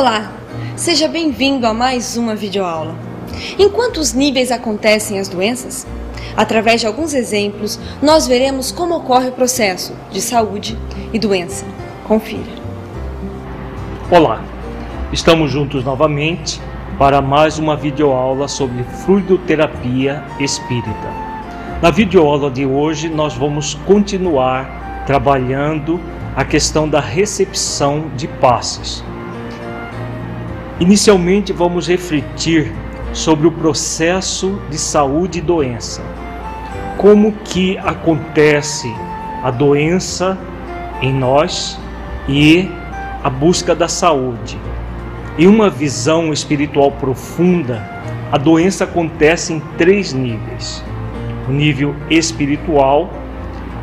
Olá, seja bem-vindo a mais uma videoaula. Em quantos níveis acontecem as doenças? Através de alguns exemplos, nós veremos como ocorre o processo de saúde e doença. Confira. Olá, estamos juntos novamente para mais uma videoaula sobre fluidoterapia espírita. Na videoaula de hoje, nós vamos continuar trabalhando a questão da recepção de passes Inicialmente, vamos refletir sobre o processo de saúde e doença. Como que acontece a doença em nós e a busca da saúde. Em uma visão espiritual profunda, a doença acontece em três níveis. O nível espiritual,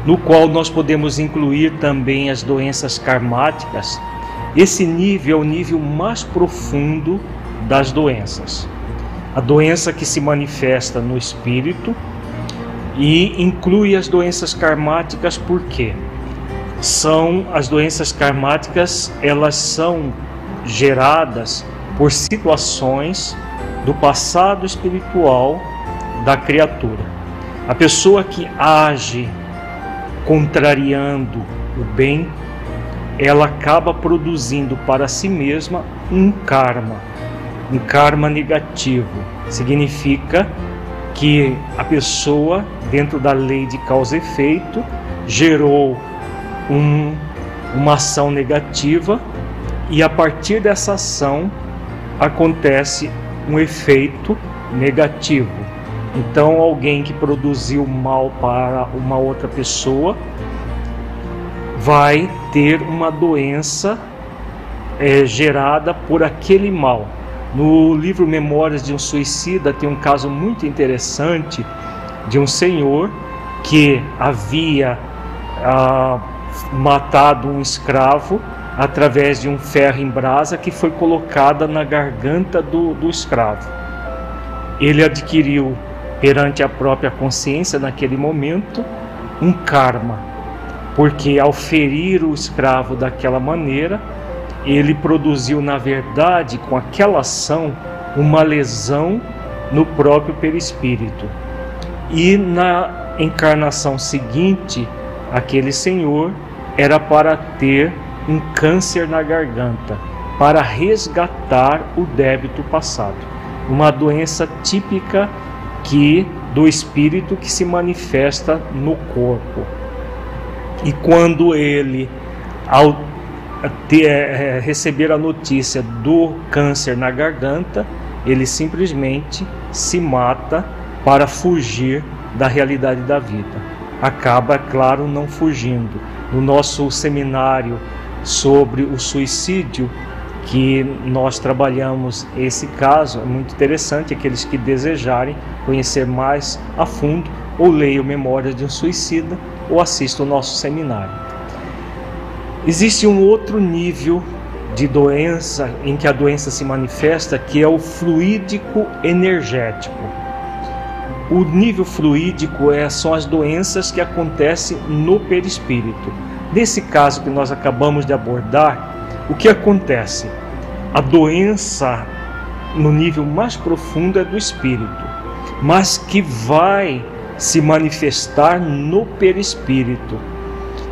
no qual nós podemos incluir também as doenças karmáticas, esse nível é o nível mais profundo das doenças. A doença que se manifesta no espírito e inclui as doenças karmáticas por quê? São as doenças karmáticas, elas são geradas por situações do passado espiritual da criatura. A pessoa que age contrariando o bem ela acaba produzindo para si mesma um karma, um karma negativo. Significa que a pessoa, dentro da lei de causa e efeito, gerou um, uma ação negativa e a partir dessa ação acontece um efeito negativo. Então, alguém que produziu mal para uma outra pessoa vai ter uma doença é, gerada por aquele mal. No livro Memórias de um Suicida tem um caso muito interessante de um senhor que havia ah, matado um escravo através de um ferro em brasa que foi colocada na garganta do, do escravo. Ele adquiriu perante a própria consciência naquele momento um karma porque ao ferir o escravo daquela maneira, ele produziu, na verdade, com aquela ação, uma lesão no próprio perispírito. E na encarnação seguinte, aquele senhor era para ter um câncer na garganta, para resgatar o débito passado. Uma doença típica que do espírito que se manifesta no corpo. E quando ele, ao ter, é, receber a notícia do câncer na garganta, ele simplesmente se mata para fugir da realidade da vida. Acaba, é claro, não fugindo. No nosso seminário sobre o suicídio, que nós trabalhamos esse caso, é muito interessante. Aqueles que desejarem conhecer mais a fundo, ou leiam Memórias de um Suicida, ou assista o nosso seminário. Existe um outro nível de doença em que a doença se manifesta, que é o fluídico energético. O nível fluídico é, são as doenças que acontecem no perispírito. Nesse caso que nós acabamos de abordar, o que acontece? A doença no nível mais profundo é do espírito, mas que vai se manifestar no perispírito.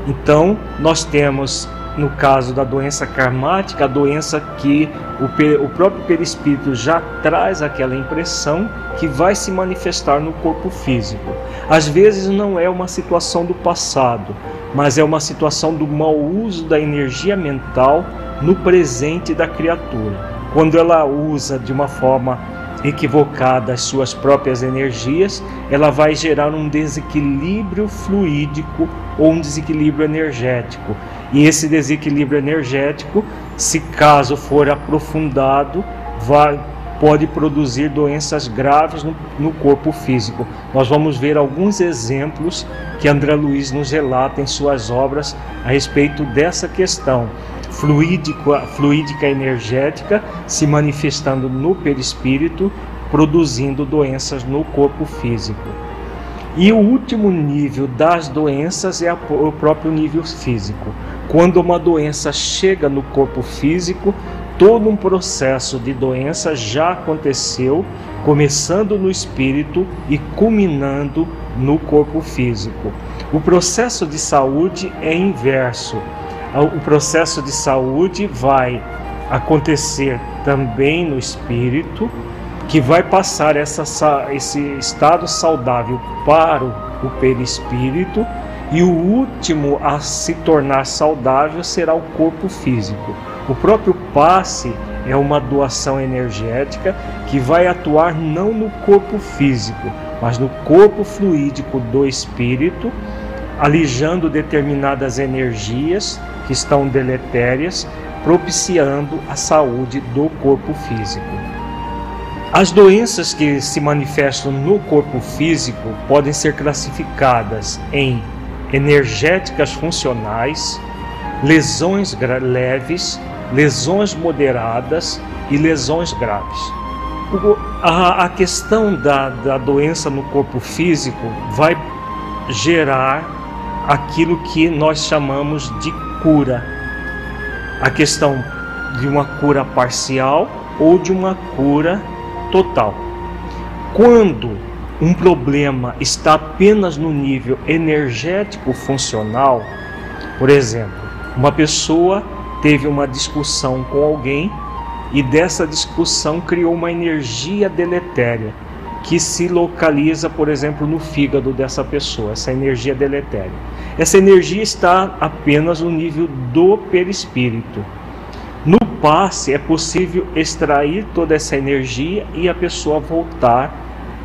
Então, nós temos no caso da doença karmática, a doença que o, o próprio perispírito já traz aquela impressão que vai se manifestar no corpo físico. Às vezes não é uma situação do passado, mas é uma situação do mau uso da energia mental no presente da criatura. Quando ela usa de uma forma equivocada as suas próprias energias, ela vai gerar um desequilíbrio fluídico ou um desequilíbrio energético. E esse desequilíbrio energético, se caso for aprofundado, vai, pode produzir doenças graves no, no, corpo físico. Nós vamos ver alguns exemplos que André Luiz nos relata em suas obras a respeito dessa questão fluídica, fluídica energética se manifestando no perispírito, produzindo doenças no corpo físico. E o último nível das doenças é o próprio nível físico. Quando uma doença chega no corpo físico, todo um processo de doença já aconteceu, começando no espírito e culminando no corpo físico. O processo de saúde é inverso o processo de saúde vai acontecer também no espírito, que vai passar essa, esse estado saudável para o perispírito, e o último a se tornar saudável será o corpo físico. O próprio passe é uma doação energética que vai atuar não no corpo físico, mas no corpo fluídico do espírito, alijando determinadas energias que estão deletérias, propiciando a saúde do corpo físico. As doenças que se manifestam no corpo físico podem ser classificadas em energéticas funcionais, lesões leves, lesões moderadas e lesões graves. A, questão da, da doença no corpo físico vai gerar aquilo que nós chamamos de cura. A questão de uma cura parcial ou de uma cura total. Quando um problema está apenas no nível energético funcional, por exemplo, uma pessoa teve uma discussão com alguém e dessa discussão criou uma energia deletéria que se localiza, por exemplo, no fígado dessa pessoa, essa energia deletéria. Essa energia está apenas no nível do perispírito. No passe é possível extrair toda essa energia e a pessoa voltar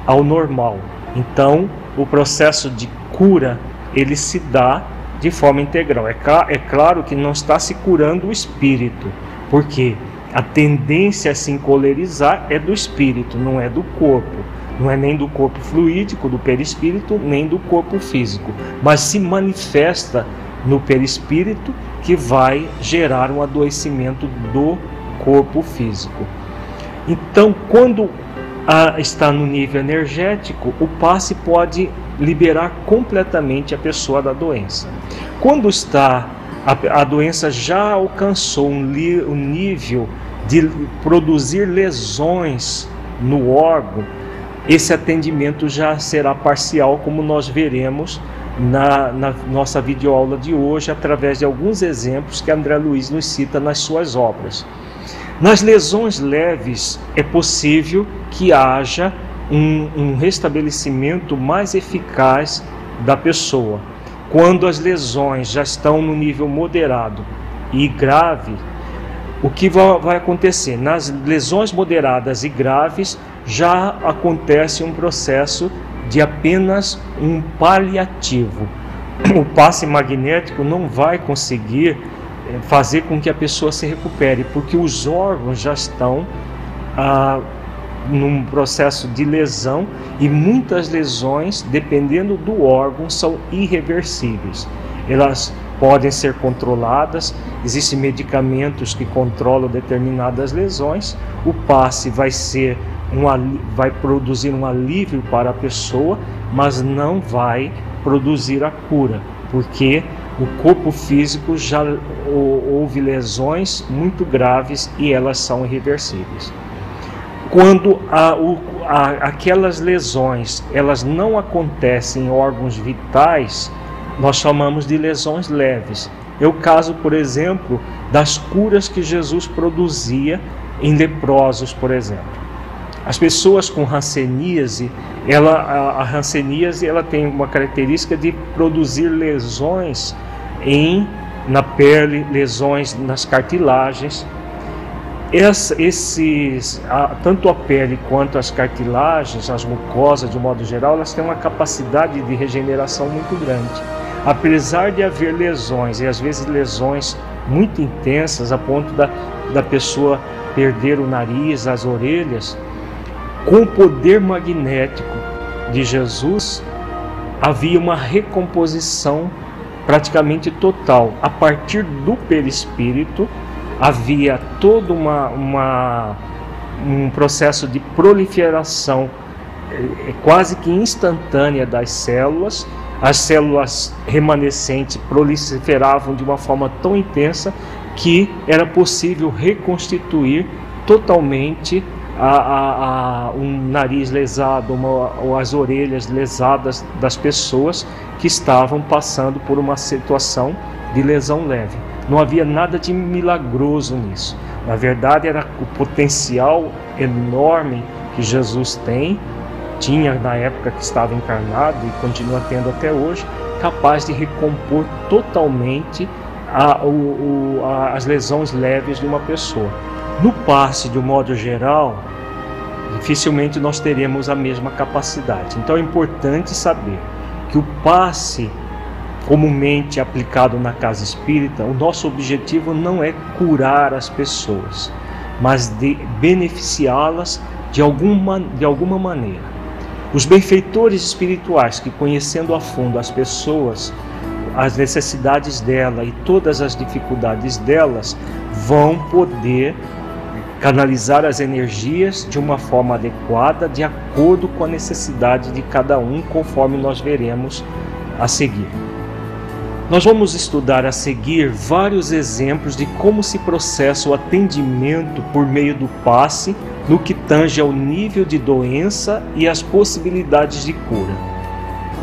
ao normal. Então, o processo de cura ele se dá de forma integral. É, é claro que não está se curando o espírito, porque a tendência a se encolerizar é do espírito, não é do corpo não é nem do corpo fluídico, do perispírito, nem do corpo físico, mas se manifesta no perispírito que vai gerar um adoecimento do corpo físico. Então, quando a, está no nível energético, o passe pode liberar completamente a pessoa da doença. Quando está a, a doença já alcançou um, li, um nível de produzir lesões no órgão, esse atendimento já será parcial, como nós veremos na, na, nossa videoaula de hoje, através de alguns exemplos que André Luiz nos cita nas suas obras. Nas lesões leves, é possível que haja um, um restabelecimento mais eficaz da pessoa. Quando as lesões já estão no nível moderado e grave, o que vai acontecer? Nas lesões moderadas e graves, já acontece um processo de apenas um paliativo. O passe magnético não vai conseguir eh, fazer com que a pessoa se recupere, porque os órgãos já estão ah, num processo de lesão e muitas lesões, dependendo do órgão, são irreversíveis. Elas podem ser controladas, existem medicamentos que controlam determinadas lesões, o passe vai ser um, vai produzir um alívio para a pessoa, mas não vai produzir a cura, porque o corpo físico já houve lesões muito graves e elas são irreversíveis. Quando a, o, a, aquelas lesões elas não acontecem em órgãos vitais, nós chamamos de lesões leves. é o caso, por exemplo, das curas que Jesus produzia em leprosos, por exemplo. As pessoas com hanseníase, ela, a, a hanseníase ela tem uma característica de produzir lesões em na pele, lesões nas cartilagens. Essa, esses, a, tanto a pele quanto as cartilagens, as mucosas de um modo geral, elas têm uma capacidade de regeneração muito grande. Apesar de haver lesões, e às vezes lesões muito intensas, a ponto da, da pessoa perder o nariz, as orelhas, com o poder magnético de Jesus, havia uma recomposição praticamente total. A partir do perispírito, havia todo uma, uma, um processo de proliferação é, quase que instantânea das células. As células remanescentes proliferavam de uma forma tão intensa que era possível reconstituir totalmente a, a, a um nariz lesado uma, ou as orelhas lesadas das pessoas que estavam passando por uma situação de lesão leve. Não havia nada de milagroso nisso. Na verdade, era o potencial enorme que Jesus tem, tinha na época que estava encarnado e continua tendo até hoje, capaz de recompor totalmente a, o, o, a, as lesões leves de uma pessoa. No passe, de um modo geral, dificilmente nós teremos a mesma capacidade. Então é importante saber que o passe comumente aplicado na casa espírita, o nosso objetivo não é curar as pessoas, mas de beneficiá-las de alguma, de alguma maneira. Os benfeitores espirituais que conhecendo a fundo as pessoas, as necessidades dela e todas as dificuldades delas, vão poder canalizar as energias de uma forma adequada, de acordo com a necessidade de cada um, conforme nós veremos a seguir. Nós vamos estudar a seguir vários exemplos de como se processa o atendimento por meio do passe no que tange ao nível de doença e as possibilidades de cura.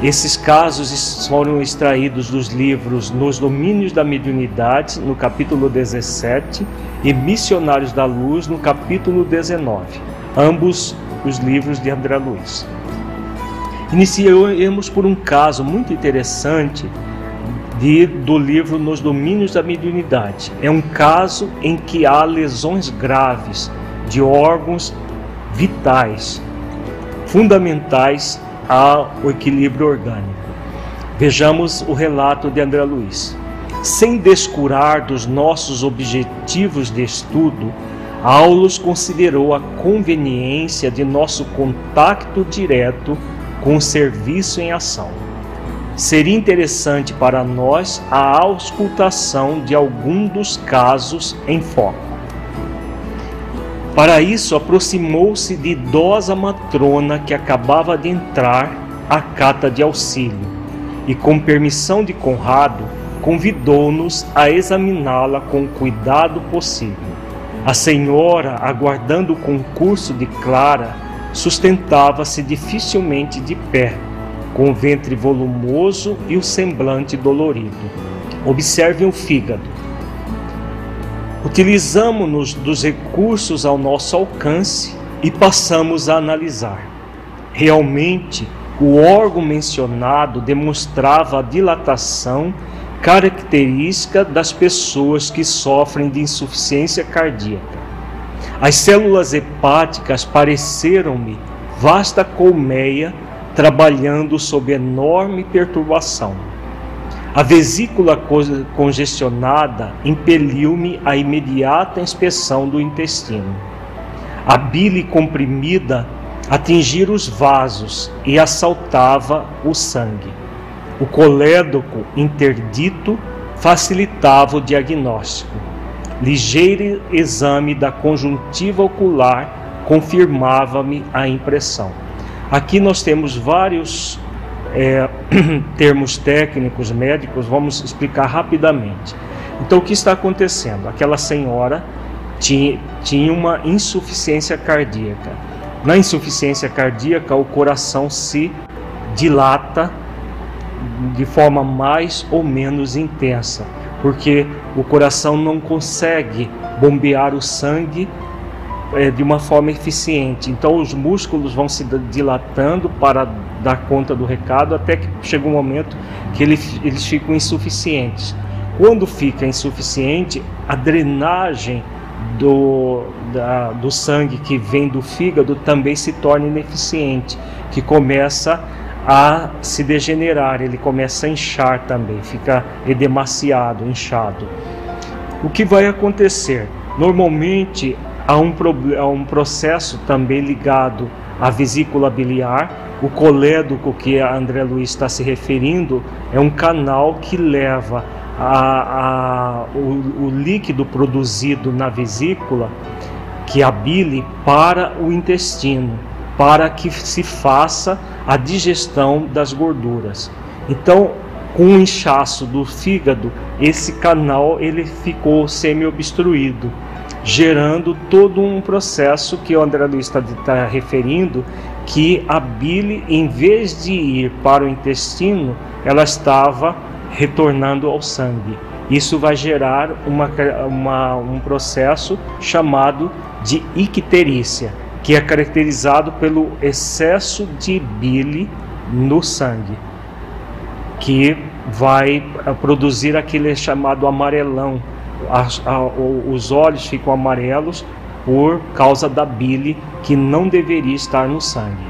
Esses casos foram extraídos dos livros Nos Domínios da Mediunidade, no capítulo 17, e Missionários da Luz, no capítulo 19, ambos os livros de André Luiz. Iniciamos por um caso muito interessante de, do livro Nos Domínios da Mediunidade. É um caso em que há lesões graves de órgãos vitais, fundamentais ao equilíbrio orgânico. Vejamos o relato de André Luiz. Sem descurar dos nossos objetivos de estudo, Aulus considerou a conveniência de nosso contato direto com o serviço em ação. Seria interessante para nós a auscultação de algum dos casos em foco. Para isso, aproximou-se de idosa matrona que acabava de entrar à cata de auxílio e, com permissão de Conrado, convidou-nos a examiná-la com o cuidado possível. A senhora, aguardando o concurso de Clara, sustentava-se dificilmente de pé, com o ventre volumoso e o semblante dolorido. Observem o fígado utilizamos-nos dos recursos ao nosso alcance e passamos a analisar. Realmente, o órgão mencionado demonstrava a dilatação característica das pessoas que sofrem de insuficiência cardíaca. As células hepáticas pareceram-me vasta colmeia trabalhando sob enorme perturbação. A vesícula congestionada impeliu-me à imediata inspeção do intestino. A bile comprimida atingira os vasos e assaltava o sangue. O colédoco interdito facilitava o diagnóstico. Ligeiro exame da conjuntiva ocular confirmava-me a impressão. Aqui nós temos vários é, termos técnicos médicos, vamos explicar rapidamente. Então, o que está acontecendo? Aquela senhora tinha, tinha uma insuficiência cardíaca. Na insuficiência cardíaca, o coração se dilata de forma mais ou menos intensa. porque o coração não consegue bombear o sangue é, de uma forma eficiente. Então os músculos vão se dilatando para dar conta do recado até que chega um momento que eles, eles ficam insuficientes. Quando fica insuficiente, a drenagem do, da, do sangue que vem do fígado também se torna ineficiente, que começa a se degenerar, ele começa a inchar também, fica edemaciado, inchado. O que vai acontecer? Normalmente há um, há um processo também ligado à vesícula biliar. O colédoco que a André Luiz está se referindo é um canal que leva a, a, o, o líquido produzido na vesícula, que é a bile, para o intestino, para que se faça a digestão das gorduras. Então, com o inchaço do fígado, esse canal ele ficou semi-obstruído gerando todo um processo que o André Luiz está tá referindo, que a bile, em vez de ir para o intestino, ela estava retornando ao sangue. Isso vai gerar uma, uma, um processo chamado de icterícia, que é caracterizado pelo excesso de bile no sangue, que vai produzir aquele chamado amarelão, os olhos ficam amarelos por causa da bile que não deveria estar no sangue.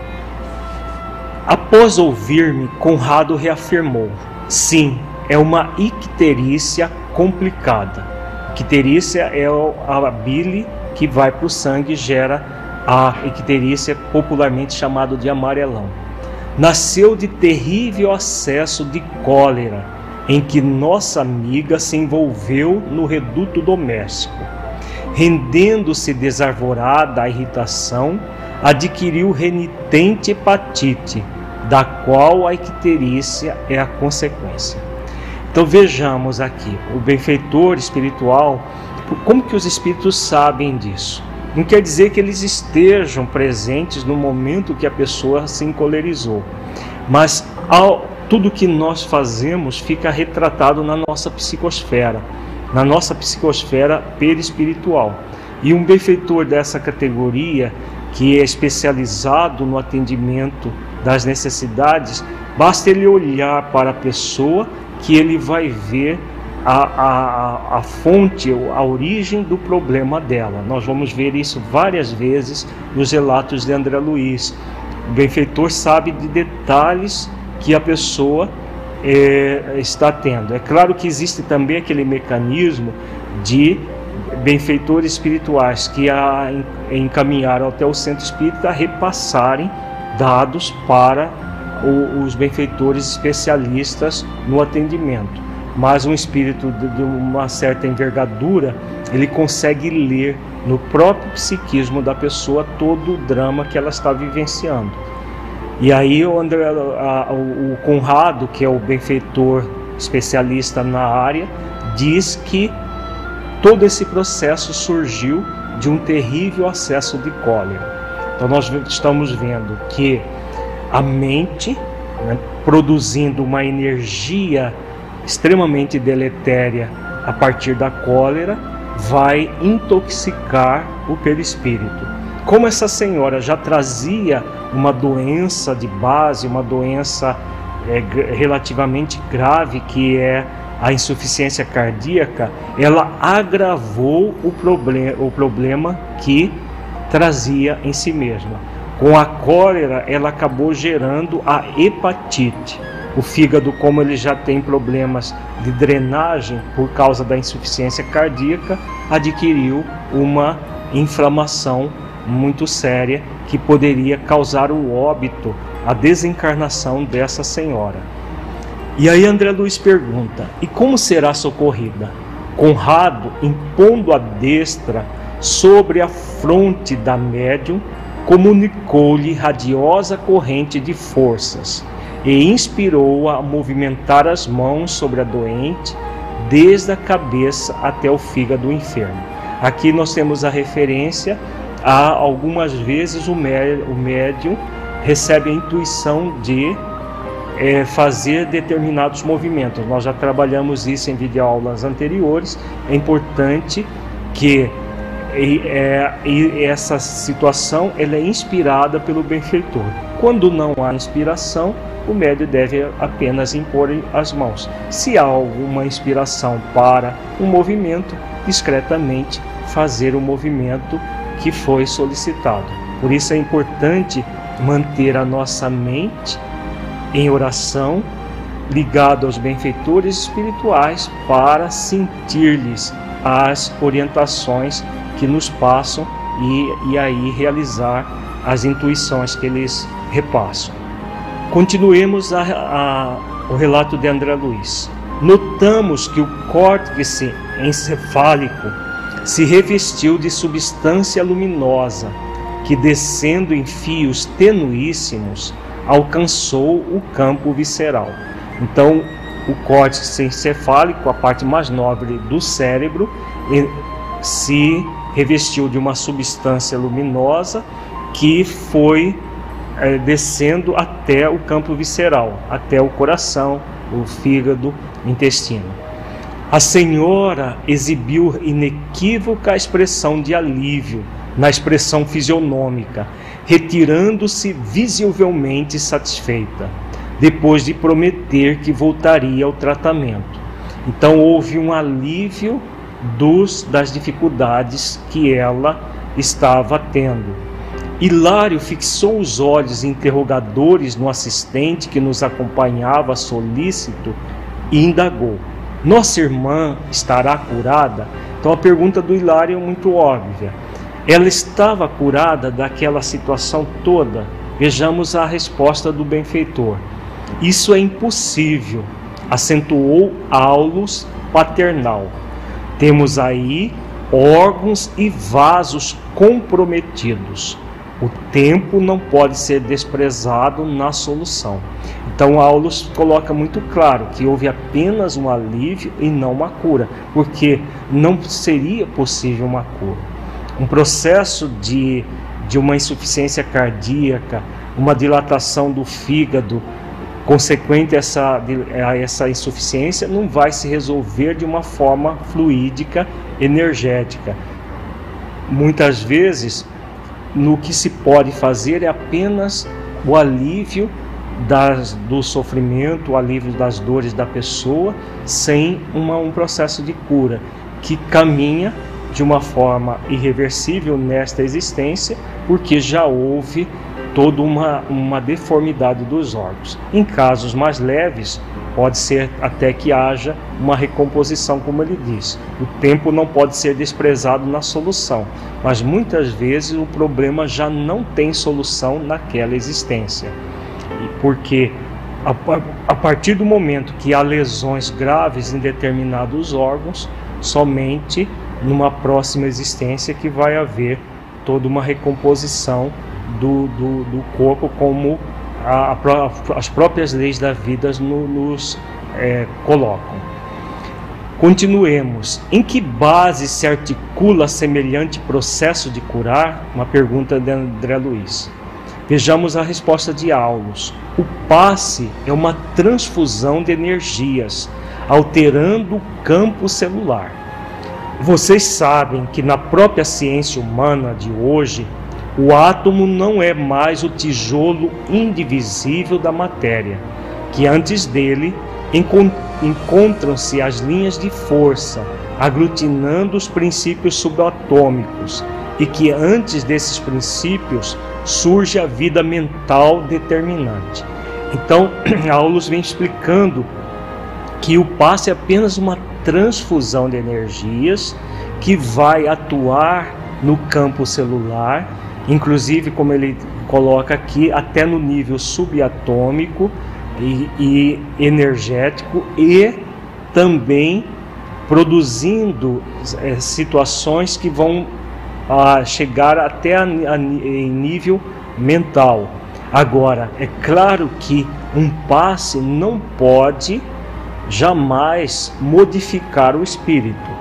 Após ouvir-me, Conrado reafirmou: sim, é uma icterícia complicada. Icterícia é a bile que vai para o sangue e gera a icterícia popularmente chamado de amarelão. Nasceu de terrível acesso de cólera em que nossa amiga se envolveu no reduto doméstico. Rendendo-se desarvorada à irritação, adquiriu renitente hepatite, da qual a icterícia é a consequência. Então vejamos aqui, o benfeitor espiritual, como que os espíritos sabem disso? Não quer dizer que eles estejam presentes no momento que a pessoa se encolerizou, mas ao tudo que nós fazemos fica retratado na nossa psicosfera, na nossa psicosfera perispiritual. E um benfeitor dessa categoria, que é especializado no atendimento das necessidades, basta ele olhar para a pessoa que ele vai ver a, a, a fonte, a origem do problema dela. Nós vamos ver isso várias vezes nos relatos de André Luiz. O benfeitor sabe de detalhes que a pessoa é, está tendo. É claro que existe também aquele mecanismo de benfeitores espirituais que a encaminharam até o centro espírita repassarem dados para os benfeitores especialistas no atendimento. Mas um espírito de uma certa envergadura, ele consegue ler no próprio psiquismo da pessoa todo o drama que ela está vivenciando. E aí o, André, a, o Conrado, que é o benfeitor especialista na área, diz que todo esse processo surgiu de um terrível acesso de cólera. Então nós estamos vendo que a mente, né, produzindo uma energia extremamente deletéria a partir da cólera, vai intoxicar o perispírito. Como essa senhora já trazia uma doença de base, uma doença é, relativamente grave, que é a insuficiência cardíaca, ela agravou o, problem, o problema que trazia em si mesma. Com a cólera, ela acabou gerando a hepatite. O fígado, como ele já tem problemas de drenagem por causa da insuficiência cardíaca, adquiriu uma inflamação muito séria que poderia causar o óbito, a desencarnação dessa senhora. E aí André Luiz pergunta: e como será socorrida? Conrado, impondo a destra sobre a fronte da médium, comunicou-lhe radiosa corrente de forças e inspirou-a a movimentar as mãos sobre a doente, desde a cabeça até o fígado enfermo. Aqui nós temos a referência há algumas vezes o, médium recebe a intuição de é, fazer determinados movimentos. Nós já trabalhamos isso em videoaulas anteriores. É importante que e, é, e essa situação ela é inspirada pelo benfeitor. Quando não há inspiração, o médio deve apenas impor as mãos. Se há alguma inspiração para um movimento, discretamente fazer o movimento que foi solicitado. Por isso é importante manter a nossa mente em oração, ligado aos benfeitores espirituais para sentir-lhes as orientações que nos passam e, e aí realizar as intuições que eles repassam. Continuemos a, a, o relato de André Luiz. Notamos que o córtex encefálico se revestiu de substância luminosa que, descendo em fios tenuíssimos, alcançou o campo visceral. Então, o córtex encefálico, a parte mais nobre do cérebro, se revestiu de uma substância luminosa que foi é, descendo até o campo visceral, até o coração, o fígado, intestino. A senhora exibiu inequívoca expressão de alívio na expressão fisionômica, retirando-se visivelmente satisfeita, depois de prometer que voltaria ao tratamento. Então houve um alívio dos, das dificuldades que ela estava tendo. Hilário fixou os olhos interrogadores no assistente que nos acompanhava solícito e indagou: Nossa irmã estará curada? Então a pergunta do Hilário é muito óbvia. Ela estava curada daquela situação toda? Vejamos a resposta do benfeitor. Isso é impossível, acentuou Aulus paternal. Temos aí órgãos e vasos comprometidos. O tempo não pode ser desprezado na solução. Então, Aulus coloca muito claro que houve apenas um alívio e não uma cura, porque não seria possível uma cura. Um processo de, de uma insuficiência cardíaca, uma dilatação do fígado, consequente a essa, a essa insuficiência não vai se resolver de uma forma fluídica, energética. Muitas vezes, no que se pode fazer é apenas o alívio das, do sofrimento, o alívio das dores da pessoa, sem uma, um processo de cura que caminha de uma forma irreversível nesta existência, porque já houve toda uma, uma deformidade dos órgãos. Em casos mais leves, pode ser até que haja uma recomposição, como ele diz. O tempo não pode ser desprezado na solução, mas muitas vezes o problema já não tem solução naquela existência. Porque a, a partir do momento que há lesões graves em determinados órgãos, somente numa próxima existência que vai haver toda uma recomposição do, do, do corpo como a, a, as próprias leis da vida no, nos é, colocam. Continuemos. Em que base se articula semelhante processo de curar? Uma pergunta de André Luiz. Vejamos a resposta de Aulus. O passe é uma transfusão de energias, alterando o campo celular. Vocês sabem que na própria ciência humana de hoje, o átomo não é mais o tijolo indivisível da matéria, que antes dele encontram-se as linhas de força, aglutinando os princípios subatômicos, e que antes desses princípios surge a vida mental determinante. Então, Aulus vem explicando que o passe é apenas uma transfusão de energias que vai atuar no campo celular inclusive, como ele coloca aqui, até no nível subatômico e, e energético e também produzindo é, situações que vão a, chegar até a, a, em nível mental. Agora, é claro que um passe não pode jamais modificar o espírito.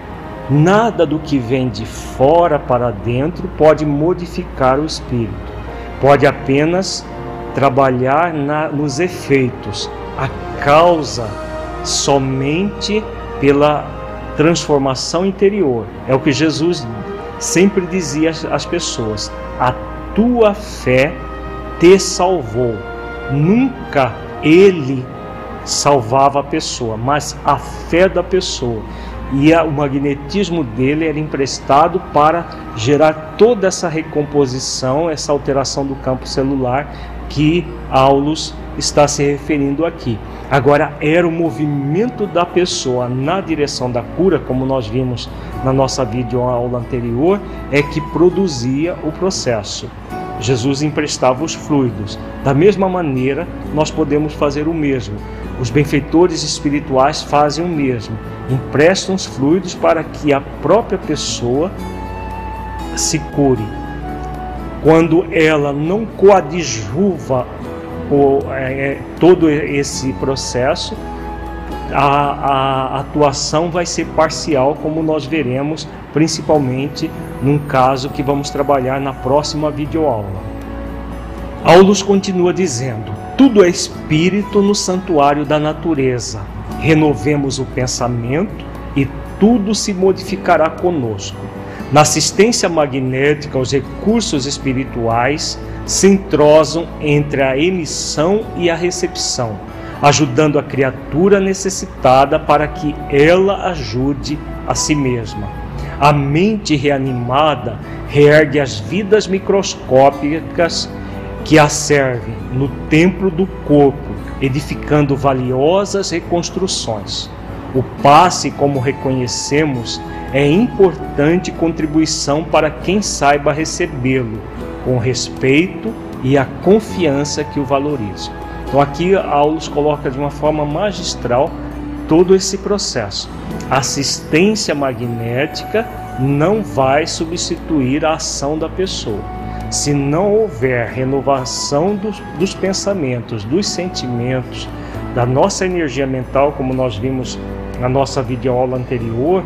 Nada do que vem de fora para dentro pode modificar o espírito. Pode apenas trabalhar na, nos efeitos, a causa somente pela transformação interior. É o que Jesus sempre dizia às pessoas: a tua fé te salvou. Nunca ele salvava a pessoa, mas a fé da pessoa. E a, o magnetismo dele era emprestado para gerar toda essa recomposição, essa alteração do campo celular que Aulus está se referindo aqui. Agora, era o movimento da pessoa na direção da cura, como nós vimos na nossa videoaula anterior, é que produzia o processo. Jesus emprestava os fluidos. Da mesma maneira, nós podemos fazer o mesmo. Os benfeitores espirituais fazem o mesmo. Emprestam os fluidos para que a própria pessoa se cure. Quando ela não coadjuva o, é, é todo esse processo, a, a, atuação vai ser parcial, como nós veremos, principalmente num caso que vamos trabalhar na próxima videoaula. Aulus continua dizendo: tudo é espírito no santuário da natureza. Renovemos o pensamento e tudo se modificará conosco. Na assistência magnética, os recursos espirituais se entrosam entre a emissão e a recepção ajudando a criatura necessitada para que ela ajude a si mesma. A mente reanimada reergue as vidas microscópicas que a servem no templo do corpo, edificando valiosas reconstruções. O passe, como reconhecemos, é importante contribuição para quem saiba recebê-lo, com respeito e a confiança que o valoriza. Então aqui Aulus coloca de uma forma magistral todo esse processo. A assistência magnética não vai substituir a ação da pessoa. Se não houver renovação dos, dos pensamentos, dos sentimentos, da nossa energia mental, como nós vimos na nossa videoaula anterior,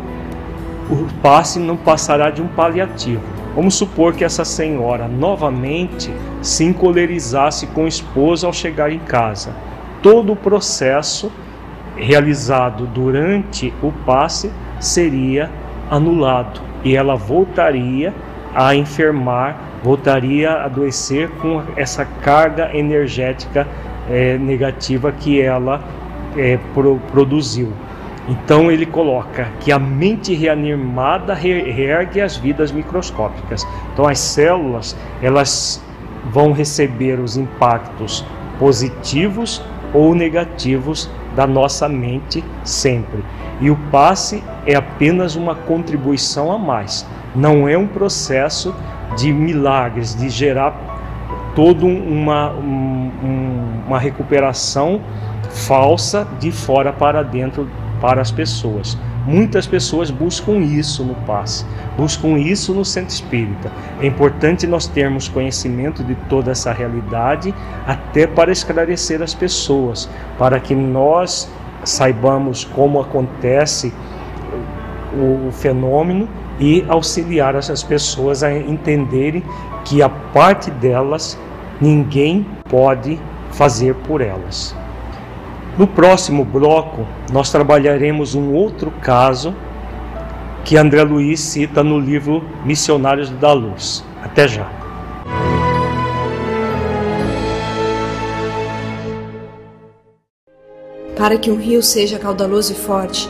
o passe não passará de um paliativo. Vamos supor que essa senhora novamente se encolerizasse com o esposo ao chegar em casa. Todo o processo realizado durante o passe seria anulado e ela voltaria a enfermar, voltaria a adoecer com essa carga energética é, negativa que ela é, pro, produziu. Então ele coloca que a mente reanimada reergue as vidas microscópicas. Então as células elas vão receber os impactos positivos ou negativos da nossa mente sempre. E o passe é apenas uma contribuição a mais. Não é um processo de milagres, de gerar toda uma, um, uma recuperação falsa de fora para dentro para as pessoas. Muitas pessoas buscam isso no passe, buscam isso no centro espírita. É importante nós termos conhecimento de toda essa realidade, até para esclarecer as pessoas, para que nós saibamos como acontece o fenômeno e auxiliar essas pessoas a entenderem que a parte delas ninguém pode fazer por elas. No próximo bloco, nós trabalharemos um outro caso que André Luiz cita no livro Missionários da Luz. Até já. Para que um rio seja caudaloso e forte,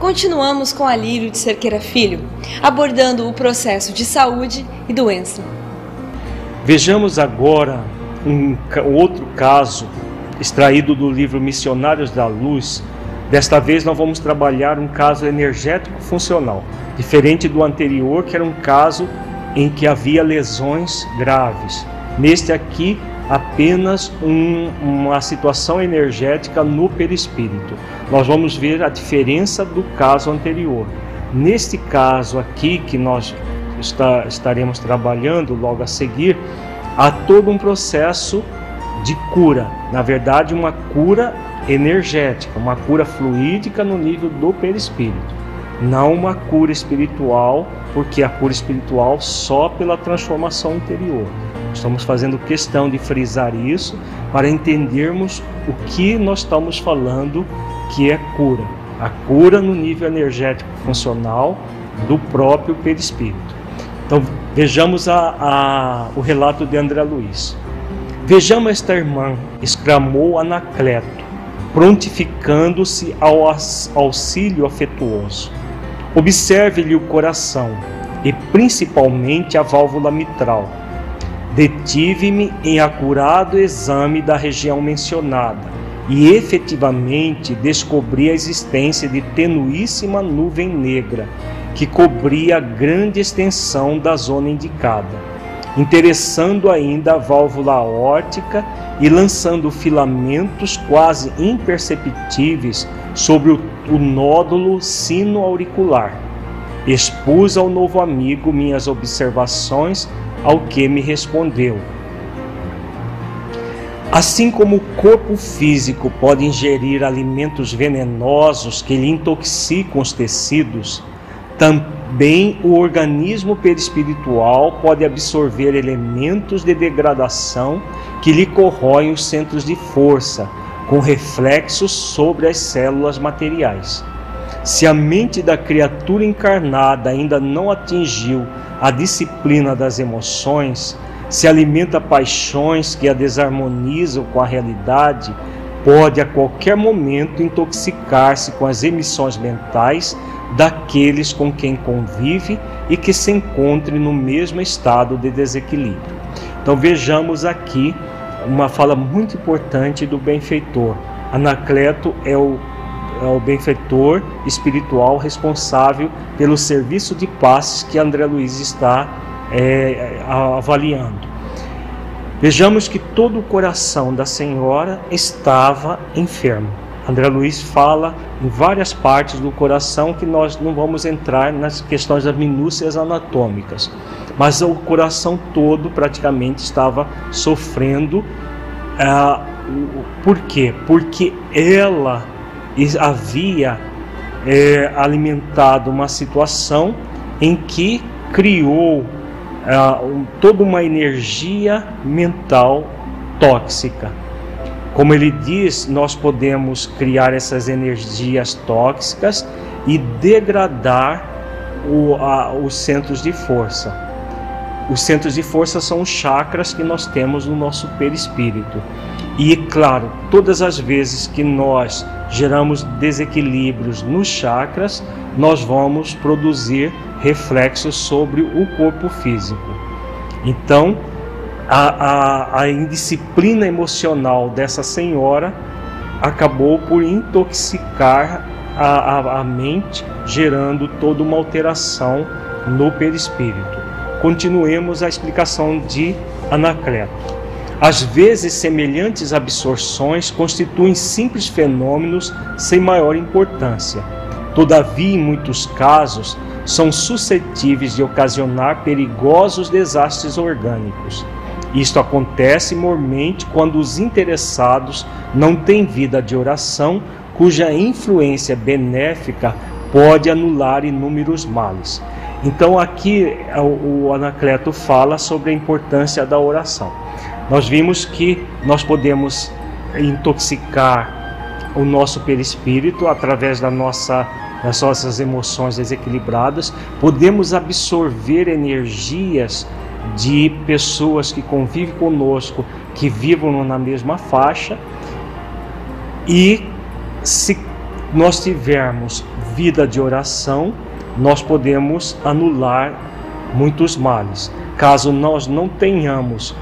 Continuamos com a Lírio de Cerqueira Filho, abordando o processo de saúde e doença. Vejamos agora um outro caso extraído do livro Missionários da Luz. Desta vez nós vamos trabalhar um caso energético funcional, diferente do anterior, que era um caso em que havia lesões graves. Neste aqui apenas um, uma situação energética no perispírito. Nós vamos ver a diferença do caso anterior. Neste caso aqui que nós está, estaremos trabalhando logo a seguir, há todo um processo de cura. Na verdade, uma cura energética, uma cura fluídica no nível do perispírito. Não uma cura espiritual, porque a cura espiritual só pela transformação interior. Estamos fazendo questão de frisar isso para entendermos o que nós estamos falando que é cura. A cura no nível energético funcional do próprio perispírito. Então vejamos a, a, o relato de André Luiz. Vejamos esta irmã, exclamou Anacleto, prontificando-se ao auxílio afetuoso. Observe-lhe o coração e principalmente a válvula mitral. Detive-me em acurado exame da região mencionada e efetivamente descobri a existência de tenuíssima nuvem negra que cobria grande extensão da zona indicada, interessando ainda a válvula aórtica e lançando filamentos quase imperceptíveis sobre o, o nódulo sino-auricular. Expus ao novo amigo minhas observações, ao que me respondeu. Assim como o corpo físico pode ingerir alimentos venenosos que lhe intoxicam os tecidos, também o organismo perispiritual pode absorver elementos de degradação que lhe corroem os centros de força, com reflexos sobre as células materiais. Se a mente da criatura encarnada ainda não atingiu a disciplina das emoções, se alimenta paixões que a desarmonizam com a realidade, pode a qualquer momento intoxicar-se com as emissões mentais daqueles com quem convive e que se encontre no mesmo estado de desequilíbrio. Então vejamos aqui uma fala muito importante do benfeitor. Anacleto é o, é o benfeitor espiritual responsável pelo serviço de passes que André Luiz está é, avaliando. Vejamos que todo o coração da senhora estava enfermo. André Luiz fala em várias partes do coração que nós não vamos entrar nas questões das minúcias anatômicas, mas o coração todo praticamente estava sofrendo. Ah, por quê? Porque ela havia é, alimentado uma situação em que criou ah, um, toda uma energia mental tóxica como ele diz, nós podemos criar essas energias tóxicas e degradar o, a, os centros de força. Os centros de força são os chakras que nós temos no nosso perispírito. E, claro, todas as vezes que nós geramos desequilíbrios nos chakras, nós vamos produzir reflexos sobre o corpo físico. Então, a, a, a indisciplina emocional dessa senhora acabou por intoxicar a, a, a, mente, gerando toda uma alteração no perispírito. Continuemos a explicação de Anacleto. Às vezes, semelhantes absorções constituem simples fenômenos sem maior importância. Todavia, em muitos casos, são suscetíveis de ocasionar perigosos desastres orgânicos. Isto acontece mormente quando os interessados não têm vida de oração, cuja influência benéfica pode anular inúmeros males. Então aqui o Anacleto fala sobre a importância da oração. Nós vimos que nós podemos intoxicar o nosso perispírito através da nossa das nossas emoções desequilibradas, podemos absorver energias de pessoas que convivem conosco, que vivam na mesma faixa, e se nós tivermos vida de oração, nós podemos anular muitos males. Caso nós não tenhamos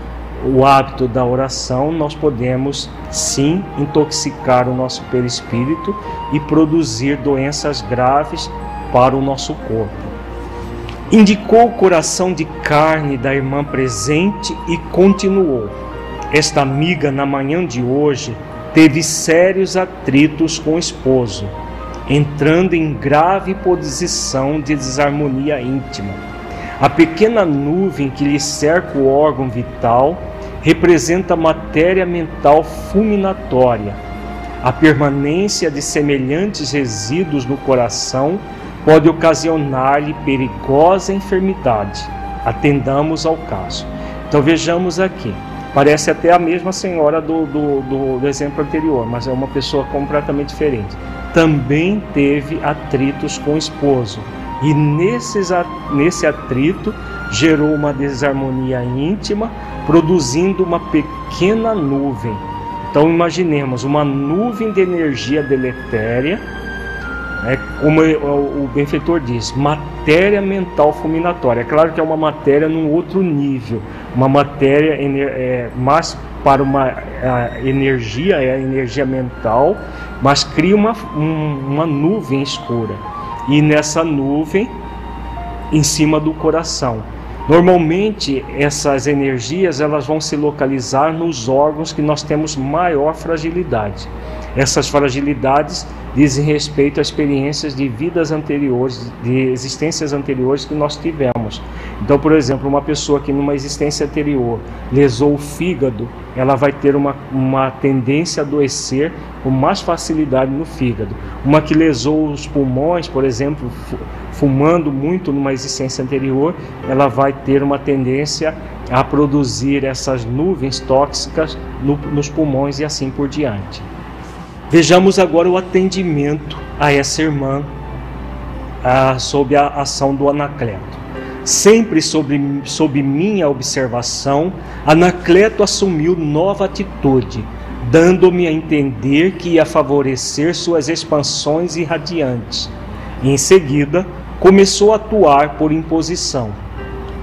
o hábito da oração, nós podemos sim intoxicar o nosso perispírito e produzir doenças graves para o nosso corpo. Indicou o coração de carne da irmã presente e continuou: esta amiga, na manhã de hoje, teve sérios atritos com o esposo, entrando em grave posição de desarmonia íntima. A pequena nuvem que lhe cerca o órgão vital representa matéria mental fulminatória. A permanência de semelhantes resíduos no coração pode ocasionar-lhe perigosa enfermidade. Atendamos ao caso. Então vejamos aqui. Parece até a mesma senhora do, do, do, do exemplo anterior, mas é uma pessoa completamente diferente. Também teve atritos com o esposo. E nesses, nesse atrito gerou uma desarmonia íntima, produzindo uma pequena nuvem. Então imaginemos uma nuvem de energia deletéria, né, como o benfeitor diz, matéria mental fulminatória. É claro que é uma matéria num outro nível, uma matéria é, mais para uma energia, é a energia mental, mas cria uma, um, uma nuvem escura. E nessa nuvem, em cima do coração. Normalmente essas energias elas vão se localizar nos órgãos que nós temos maior fragilidade. Essas fragilidades dizem respeito a experiências de vidas anteriores, de existências anteriores que nós tivemos. Então, por exemplo, uma pessoa que numa existência anterior lesou o fígado, ela vai ter uma, uma tendência a adoecer com mais facilidade no fígado. Uma que lesou os pulmões, por exemplo, fumando muito numa existência anterior, ela vai ter uma tendência a produzir essas nuvens tóxicas no, nos pulmões e assim por diante. Vejamos agora o atendimento a essa irmã a, sob a ação do Anacleto. Sempre sob, sob minha observação, Anacleto assumiu nova atitude, dando-me a entender que ia favorecer suas expansões irradiantes. E em seguida, começou a atuar por imposição.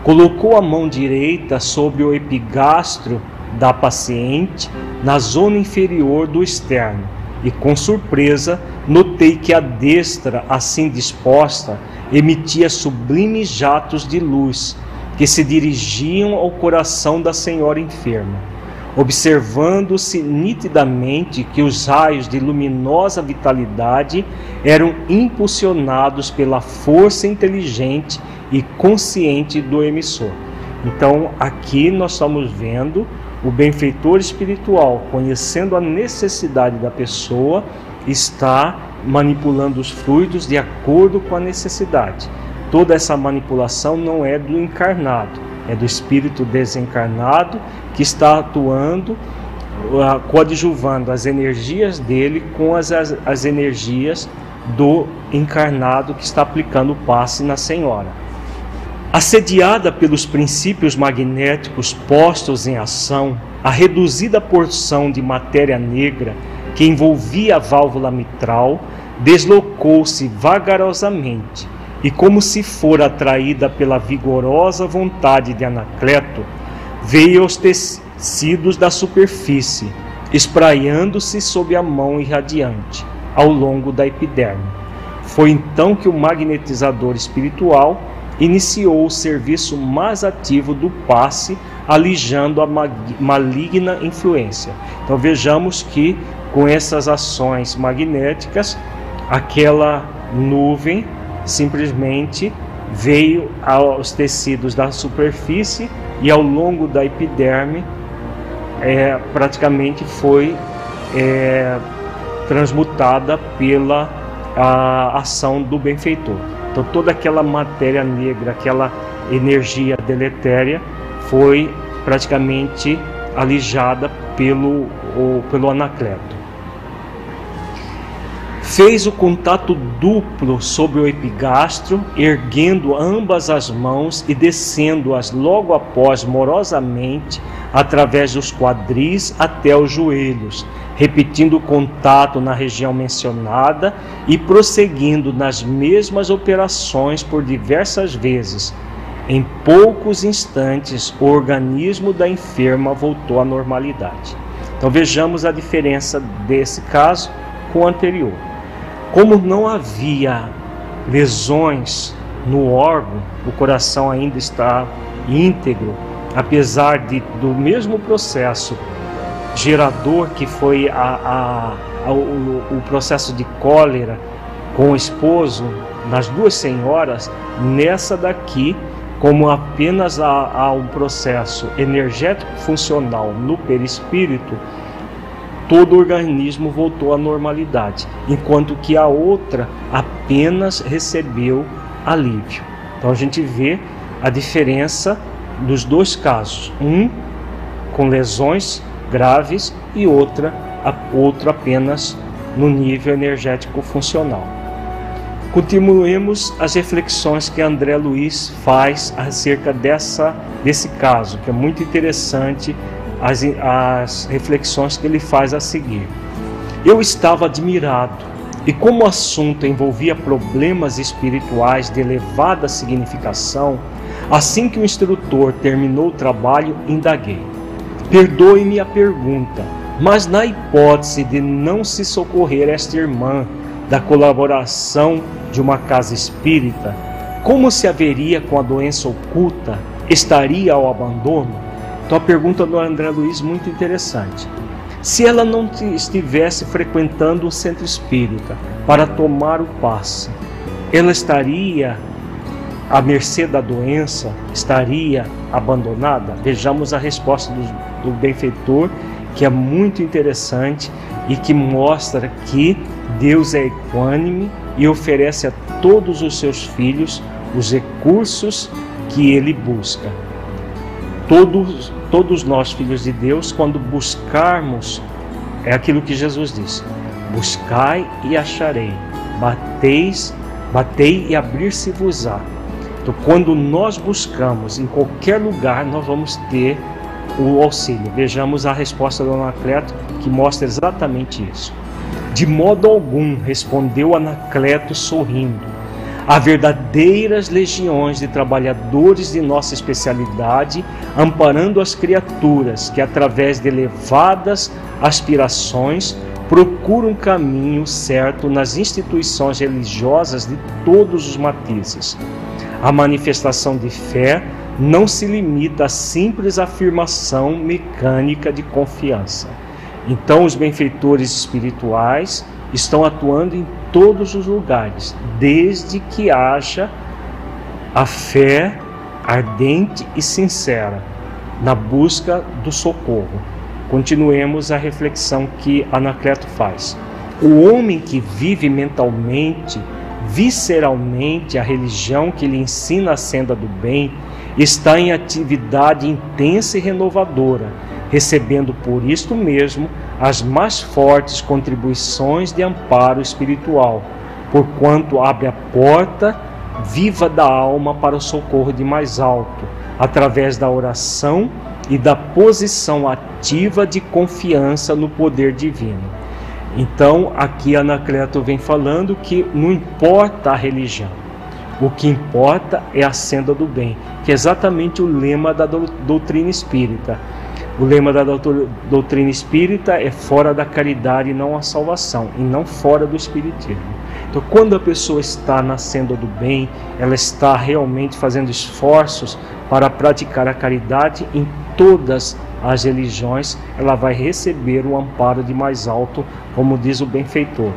Colocou a mão direita sobre o epigastro da paciente na zona inferior do externo e, com surpresa, notei que a destra, assim disposta, emitia sublimes jatos de luz que se dirigiam ao coração da senhora enferma. Observando-se nitidamente que os raios de luminosa vitalidade eram impulsionados pela força inteligente e consciente do emissor. Então, aqui nós estamos vendo o benfeitor espiritual, conhecendo a necessidade da pessoa, está manipulando os fluidos de acordo com a necessidade. Toda essa manipulação não é do encarnado, é do espírito desencarnado que está atuando, coadjuvando as energias dele com as, as, as energias do encarnado que está aplicando o passe na senhora. Assediada pelos princípios magnéticos postos em ação, a reduzida porção de matéria negra que envolvia a válvula mitral deslocou-se vagarosamente e, como se fora atraída pela vigorosa vontade de Anacleto, veio aos tecidos da superfície, espraiando-se sob a mão irradiante, ao longo da epiderme. Foi então que o magnetizador espiritual iniciou o serviço mais ativo do passe, alijando a maligna influência. Então vejamos que com essas ações magnéticas, aquela nuvem simplesmente veio aos tecidos da superfície e ao longo da epiderme é, praticamente foi é, transmutada pela a ação do benfeitor. Então toda aquela matéria negra, aquela energia deletéria foi praticamente alijada pelo, o, pelo Anacleto. Fez o contato duplo sobre o epigastro, erguendo ambas as mãos e descendo-as logo após morosamente através dos quadris até os joelhos, repetindo o contato na região mencionada e prosseguindo nas mesmas operações por diversas vezes. Em poucos instantes, o organismo da enferma voltou à normalidade. Então vejamos a diferença desse caso com o anterior. Como não havia lesões no órgão, o coração ainda está íntegro, apesar de do mesmo processo gerador que foi a, a, a o, o processo de cólera com o esposo, nas duas senhoras, nessa daqui, como apenas há, há um processo energético funcional no perispírito, todo o organismo voltou à normalidade, enquanto que a outra apenas recebeu alívio. Então a gente vê a diferença dos dois casos, um com lesões graves e outra, outro apenas no nível energético funcional. Continuemos as reflexões que André Luiz faz acerca dessa, desse caso, que é muito interessante, as, as reflexões que ele faz a seguir. Eu estava admirado, e como o assunto envolvia problemas espirituais de elevada significação, assim que o instrutor terminou o trabalho, indaguei. Perdoe-me a pergunta, mas na hipótese de não se socorrer esta irmã da colaboração de uma casa espírita, como se haveria com a doença oculta? Estaria ao abandono? Então a pergunta do André Luiz muito interessante. Se ela não estivesse frequentando o centro espírita para tomar o passe, ela estaria à mercê da doença? Estaria abandonada? Vejamos a resposta do, do benfeitor, que é muito interessante e que mostra que Deus é equânime e oferece a todos os seus filhos os recursos que ele busca. Todos, todos nós, filhos de Deus, quando buscarmos, é aquilo que Jesus disse: buscai e acharei, bateis, batei e abrir-se-vos-á. Então, quando nós buscamos em qualquer lugar, nós vamos ter o auxílio. Vejamos a resposta do Anacleto que mostra exatamente isso. De modo algum, respondeu Anacleto sorrindo. Há verdadeiras legiões de trabalhadores de nossa especialidade amparando as criaturas que, através de elevadas aspirações, procuram um caminho certo nas instituições religiosas de todos os matizes. A manifestação de fé não se limita à simples afirmação mecânica de confiança. Então, os benfeitores espirituais estão atuando em todos os lugares, desde que haja a fé ardente e sincera na busca do socorro. Continuemos a reflexão que Anacleto faz. O homem que vive mentalmente, visceralmente a religião que lhe ensina a senda do bem, está em atividade intensa e renovadora recebendo por isto mesmo as mais fortes contribuições de amparo espiritual, porquanto abre a porta viva da alma para o socorro de mais alto, através da oração e da posição ativa de confiança no poder divino. Então, aqui Anacleto vem falando que não importa a religião, o que importa é a senda do bem, que é exatamente o lema da doutrina espírita. O lema da doutrina espírita é fora da caridade não a salvação, e não fora do espiritismo. Então, quando a pessoa está nascendo do bem, ela está realmente fazendo esforços para praticar a caridade em todas as religiões, ela vai receber o amparo de mais alto, como diz o benfeitor.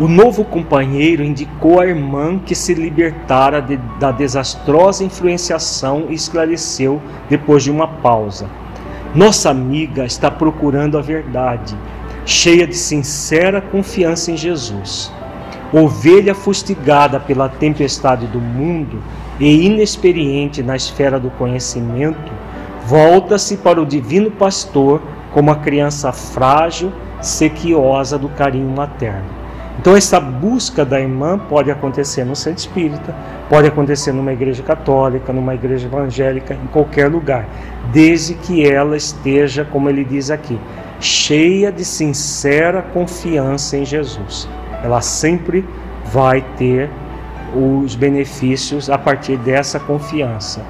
O novo companheiro indicou à irmã que se libertara de, da desastrosa influenciação e esclareceu depois de uma pausa. Nossa amiga está procurando a verdade, cheia de sincera confiança em Jesus. Ovelha fustigada pela tempestade do mundo e inexperiente na esfera do conhecimento, volta-se para o divino pastor como a criança frágil, sequiosa do carinho materno. Então, essa busca da irmã pode acontecer no centro espírita, pode acontecer numa igreja católica, numa igreja evangélica, em qualquer lugar, desde que ela esteja, como ele diz aqui, cheia de sincera confiança em Jesus. Ela sempre vai ter os benefícios a partir dessa confiança.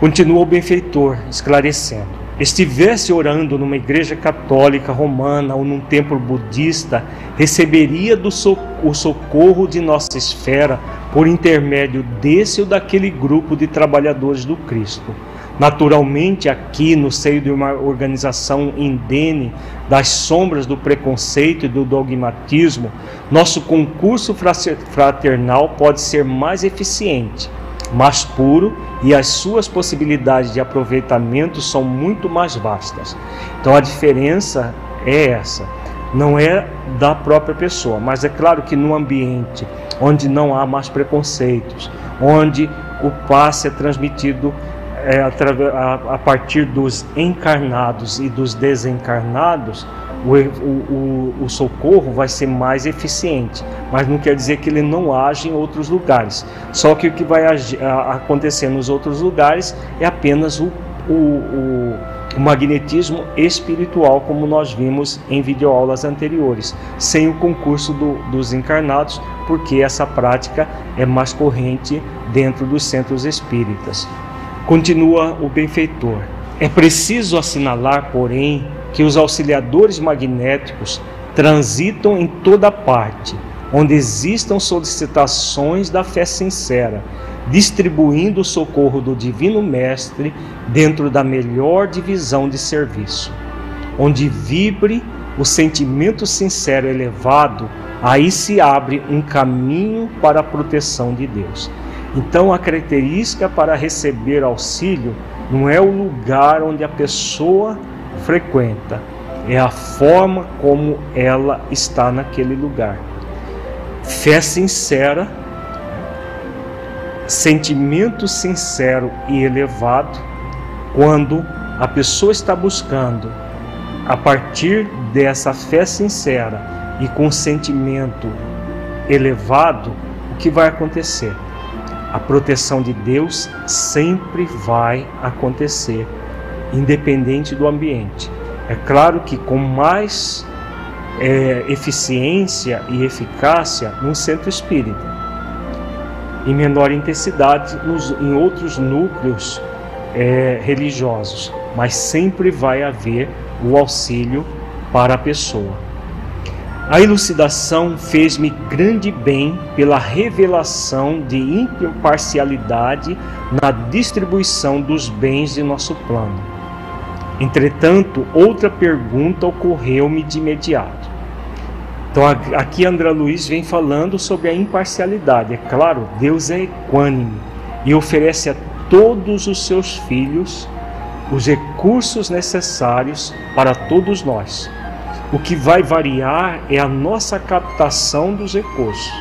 Continua o benfeitor esclarecendo estivesse orando numa igreja católica romana ou num templo budista, receberia so o socorro de nossa esfera por intermédio desse ou daquele grupo de trabalhadores do Cristo. Naturalmente, aqui no seio de uma organização indene das sombras do preconceito e do dogmatismo, nosso concurso fraternal pode ser mais eficiente, mais puro e as suas possibilidades de aproveitamento são muito mais vastas. Então a diferença é essa, não é da própria pessoa, mas é claro que no ambiente onde não há mais preconceitos, onde o passe é transmitido é, a, a, partir dos encarnados e dos desencarnados, o, o, o, socorro vai ser mais eficiente, mas não quer dizer que ele não age em outros lugares. Só que o que vai agir, acontecer nos outros lugares é apenas o, o, o magnetismo espiritual, como nós vimos em videoaulas anteriores, sem o concurso do, dos encarnados, porque essa prática é mais corrente dentro dos centros espíritas. Continua o benfeitor. É preciso assinalar, porém, que os auxiliadores magnéticos transitam em toda parte, onde existam solicitações da fé sincera, distribuindo o socorro do Divino Mestre dentro da melhor divisão de serviço. Onde vibre o sentimento sincero elevado, aí se abre um caminho para a proteção de Deus. Então, a característica para receber auxílio não é o lugar onde a pessoa frequenta, é a forma como ela está naquele lugar. Fé sincera, sentimento sincero e elevado, quando a pessoa está buscando, a partir dessa fé sincera e com sentimento elevado, o que vai acontecer? a proteção de Deus sempre vai acontecer, independente do ambiente. É claro que com mais é, eficiência e eficácia no centro espírita, em menor intensidade nos, em outros núcleos é, religiosos, mas sempre vai haver o auxílio para a pessoa. A elucidação fez-me grande bem pela revelação de imparcialidade na distribuição dos bens de nosso plano. Entretanto, outra pergunta ocorreu-me de imediato. Então, aqui André Luiz vem falando sobre a imparcialidade. É claro, Deus é equânime e oferece a todos os seus filhos os recursos necessários para todos nós o que vai variar é a nossa captação dos recursos,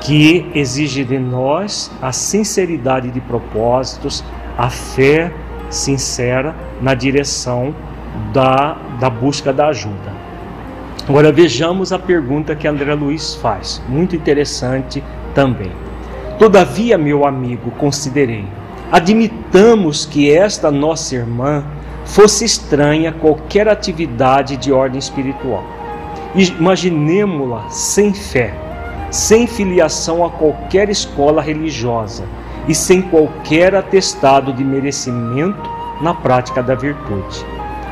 que exige de nós a sinceridade de propósitos, a fé sincera na direção da, da busca da ajuda. Agora vejamos a pergunta que André Luiz faz, muito interessante também. Todavia, meu amigo, considerei, admitamos que esta nossa irmã fosse estranha qualquer atividade de ordem espiritual. Imaginemos-la sem fé, sem filiação a qualquer escola religiosa e sem qualquer atestado de merecimento na prática da virtude.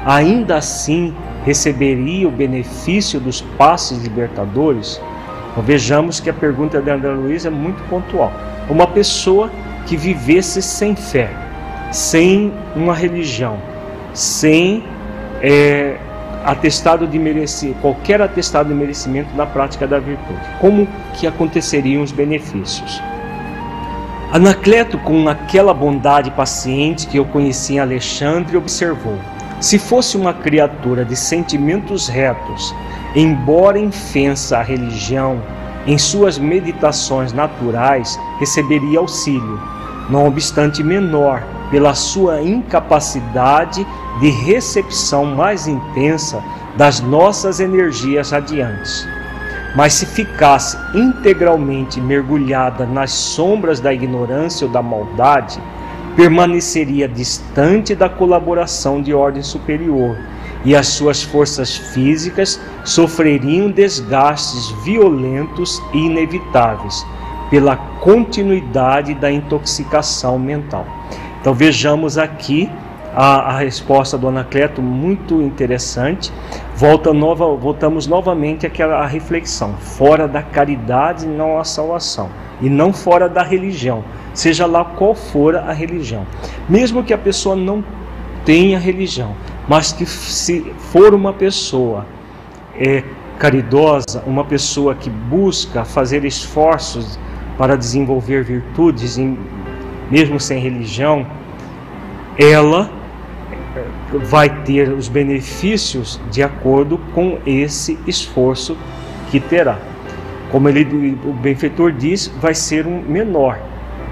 Ainda assim, receberia o benefício dos passos libertadores? Então, vejamos que a pergunta de André Luiz é muito pontual. Uma pessoa que vivesse sem fé, sem uma religião, sem é, atestado de merecer, qualquer atestado de merecimento na prática da virtude. Como que aconteceriam os benefícios? Anacleto, com aquela bondade paciente que eu conheci em Alexandre, observou: se fosse uma criatura de sentimentos retos, embora infensa a religião, em suas meditações naturais receberia auxílio, não obstante menor, pela sua incapacidade de recepção mais intensa das nossas energias radiantes. Mas se ficasse integralmente mergulhada nas sombras da ignorância ou da maldade, permaneceria distante da colaboração de ordem superior e as suas forças físicas sofreriam desgastes violentos e inevitáveis pela continuidade da intoxicação mental. Então vejamos aqui a, a resposta do Anacleto muito interessante. Volta nova, voltamos novamente àquela reflexão. Fora da caridade não há salvação. E não fora da religião. seja lá qual for a religião. Mesmo que a pessoa não tenha religião, mas que se for uma pessoa é, caridosa, uma pessoa que busca fazer esforços para desenvolver virtudes, mesmo sem religião, ela vai ter os benefícios de acordo com esse esforço que terá. Como ele, o benfeitor diz, vai ser um menor,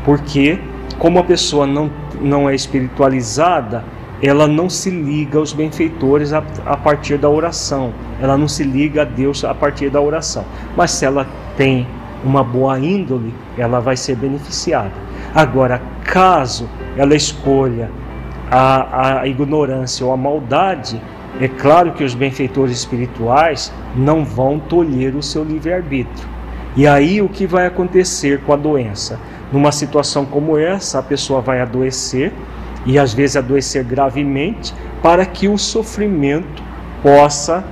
porque como a pessoa não, não é espiritualizada, ela não se liga aos benfeitores a, a partir da oração, ela não se liga a Deus a partir da oração. Mas se ela tem uma boa índole, ela vai ser beneficiada. Agora, caso ela escolha a, a ignorância ou a maldade, é claro que os benfeitores espirituais não vão tolher o seu livre-arbítrio. E aí o que vai acontecer com a doença? Numa situação como essa, a pessoa vai adoecer e às vezes adoecer gravemente, para que o sofrimento possa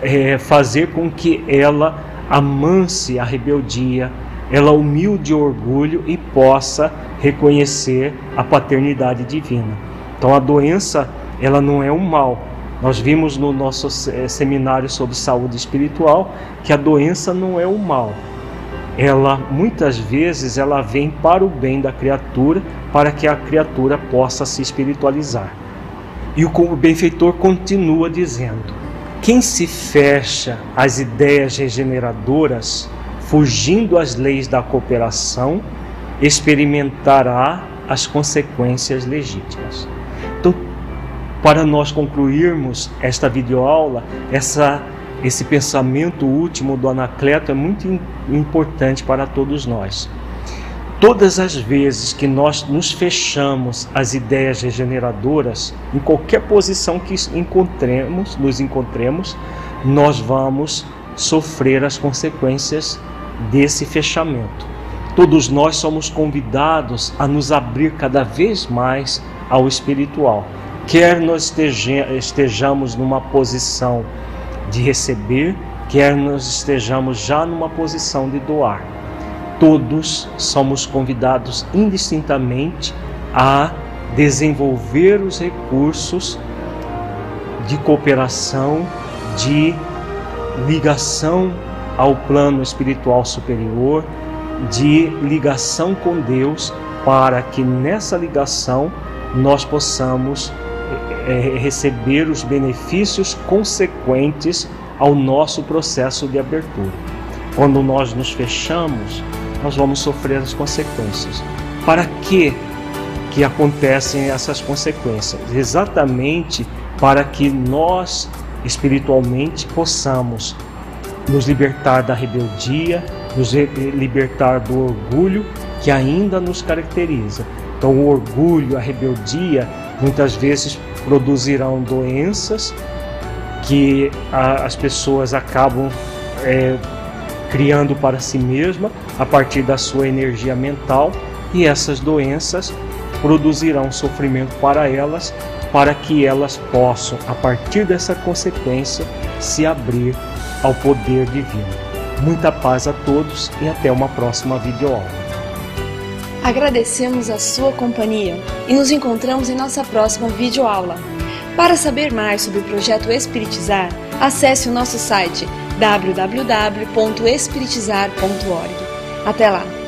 é, fazer com que ela amance a rebeldia, ela humilde o orgulho e possa reconhecer a paternidade divina. Então a doença, ela não é um mal. Nós vimos no nosso eh, seminário sobre saúde espiritual que a doença não é um mal. Ela muitas vezes ela vem para o bem da criatura, para que a criatura possa se espiritualizar. E o benfeitor continua dizendo: quem se fecha às ideias regeneradoras, fugindo às leis da cooperação, experimentará as consequências legítimas. Então, para nós concluirmos esta videoaula, essa, esse pensamento último do Anacleto é muito importante para todos nós. Todas as vezes que nós nos fechamos às ideias regeneradoras, em qualquer posição que encontremos, nos encontremos, nós vamos sofrer as consequências desse fechamento. Todos nós somos convidados a nos abrir cada vez mais ao espiritual. Quer nós estejamos numa posição de receber, quer nós estejamos já numa posição de doar. Todos somos convidados indistintamente a desenvolver os recursos de cooperação, de ligação ao plano espiritual superior, de ligação com Deus, para que nessa ligação nós possamos é, receber os benefícios consequentes ao nosso processo de abertura. Quando nós nos fechamos, nós vamos sofrer as consequências. Para que que acontecem essas consequências? Exatamente para que nós espiritualmente possamos nos libertar da rebeldia, nos libertar do orgulho que ainda nos caracteriza. Então, o orgulho, a rebeldia, muitas vezes produzirão doenças que a, as pessoas acabam é, criando para si mesma a partir da sua energia mental, e essas doenças produzirão sofrimento para elas, para que elas possam, a partir dessa consequência, se abrir ao poder divino. Muita paz a todos e até uma próxima videoaula. Agradecemos a sua companhia e nos encontramos em nossa próxima videoaula. Para saber mais sobre o projeto Espiritizar, acesse o nosso site www.espiritizar.org. Até lá!